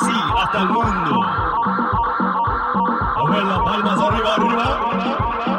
sí, hasta el mundo. Abuela, palmas arriba, arriba. arriba, arriba.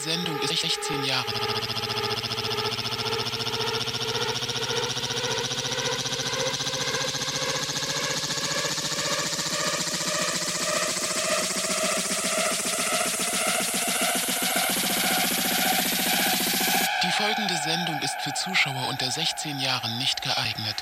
Sendung ist 16 Jahre. Die folgende Sendung ist für Zuschauer unter 16 Jahren nicht geeignet.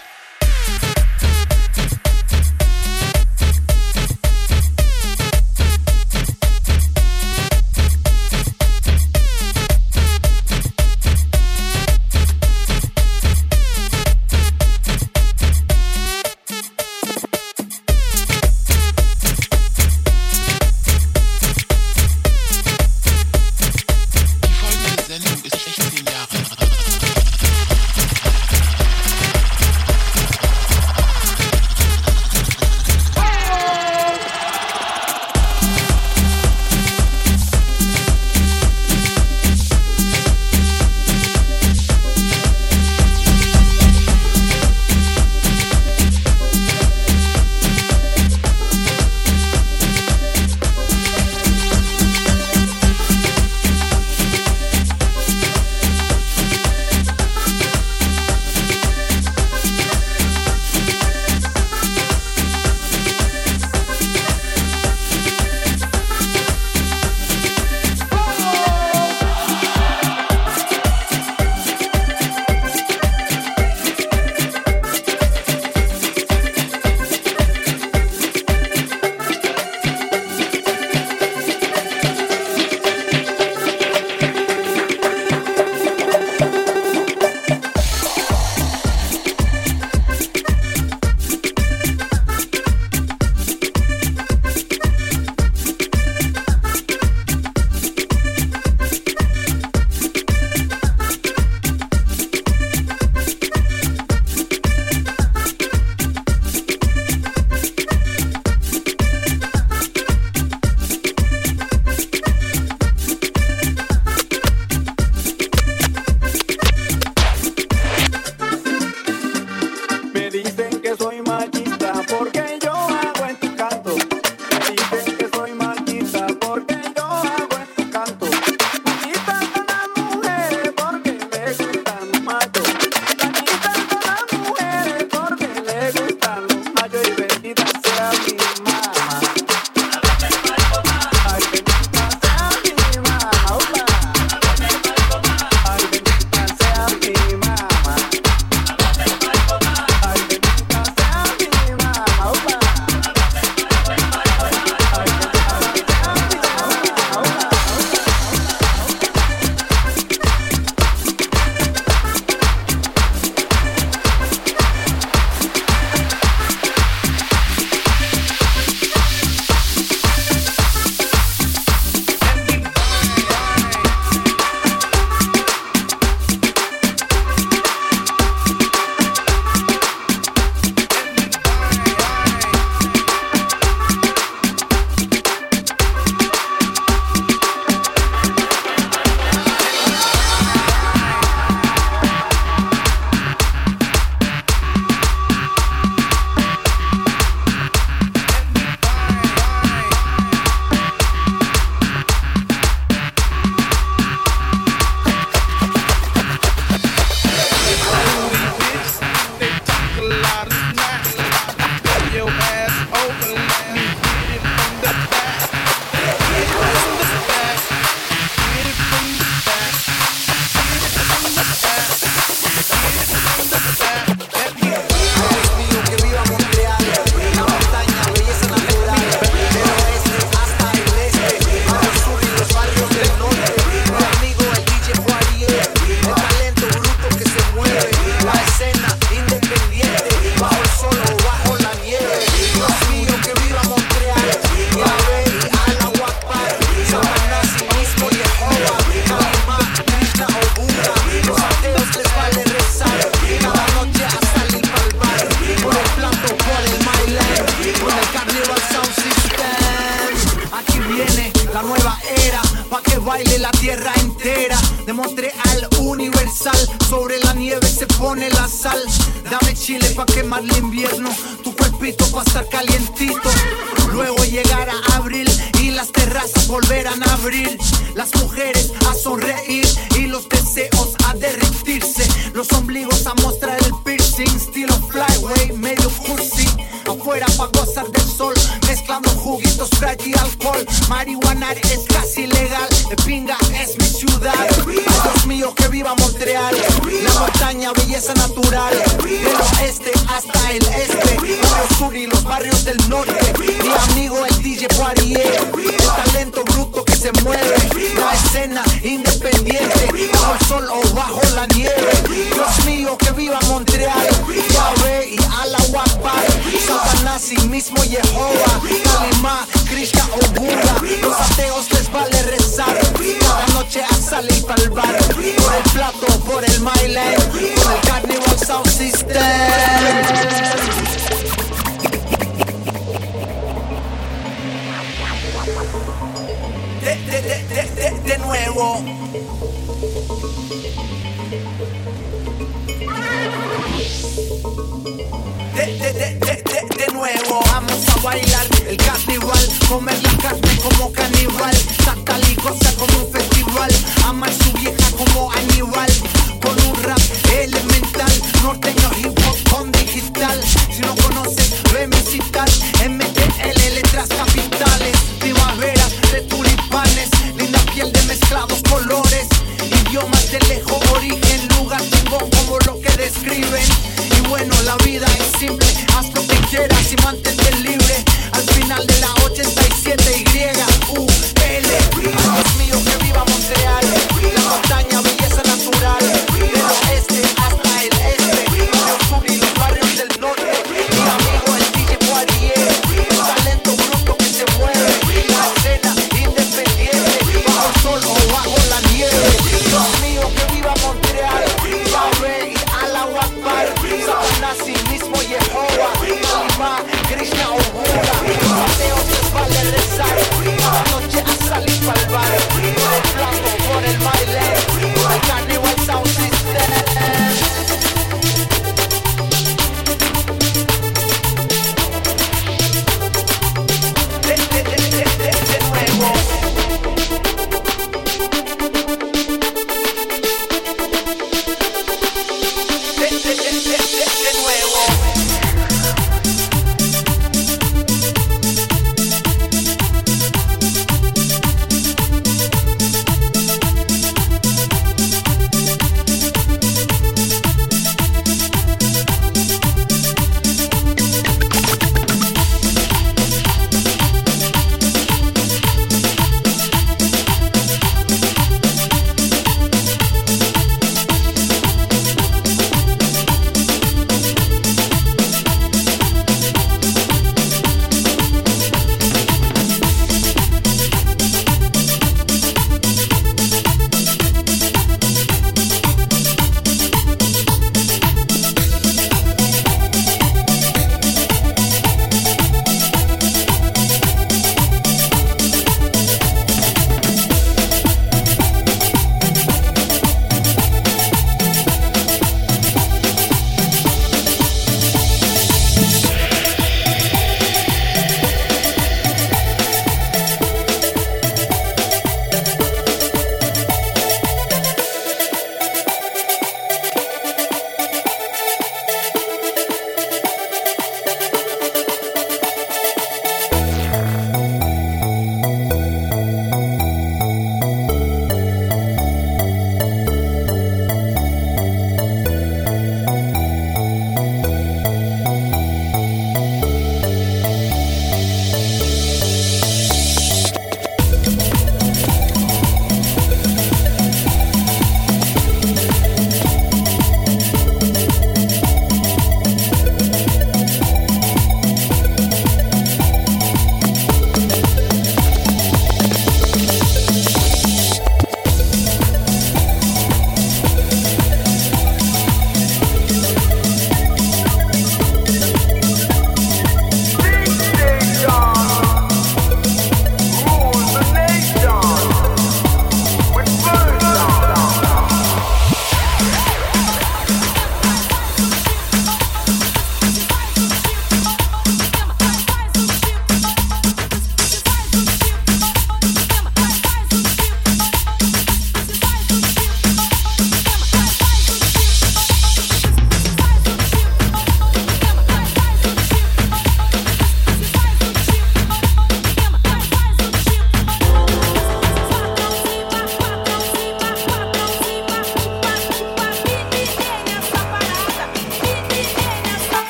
Las mujeres a sonreír y los deseos a derretirse. Los ombligos a mostrar el piercing, estilo flyway, medio cursi. Afuera pa' gozar del sol, mezclando juguitos, Sprite y alcohol. Marihuana es casi legal, de pinga es mi ciudad. Dios mío, que viva Montreal. La montaña, belleza natural. Del oeste hasta el este. El sur y los barrios del norte. Mi amigo el DJ Poirier. El talento bruto que se mueve. La escena independiente. Bajo el sol o bajo la nieve. Dios mío, que viva Montreal. Yahweh y Allah Akbar. Satanás y mismo Jehová. Kalimá, Krishna o Buda. Los ateos les vale rezar. Cada noche a salir para el bar. Por el plato, por el Myland. Por el Carnival Sound System. de, de, de, de, nuevo. De, de, de Vamos a bailar. El carnaval, comer la carne como caníbal, sacar y goza como un festival, amar su vieja como Aníbal, con un rap elemental,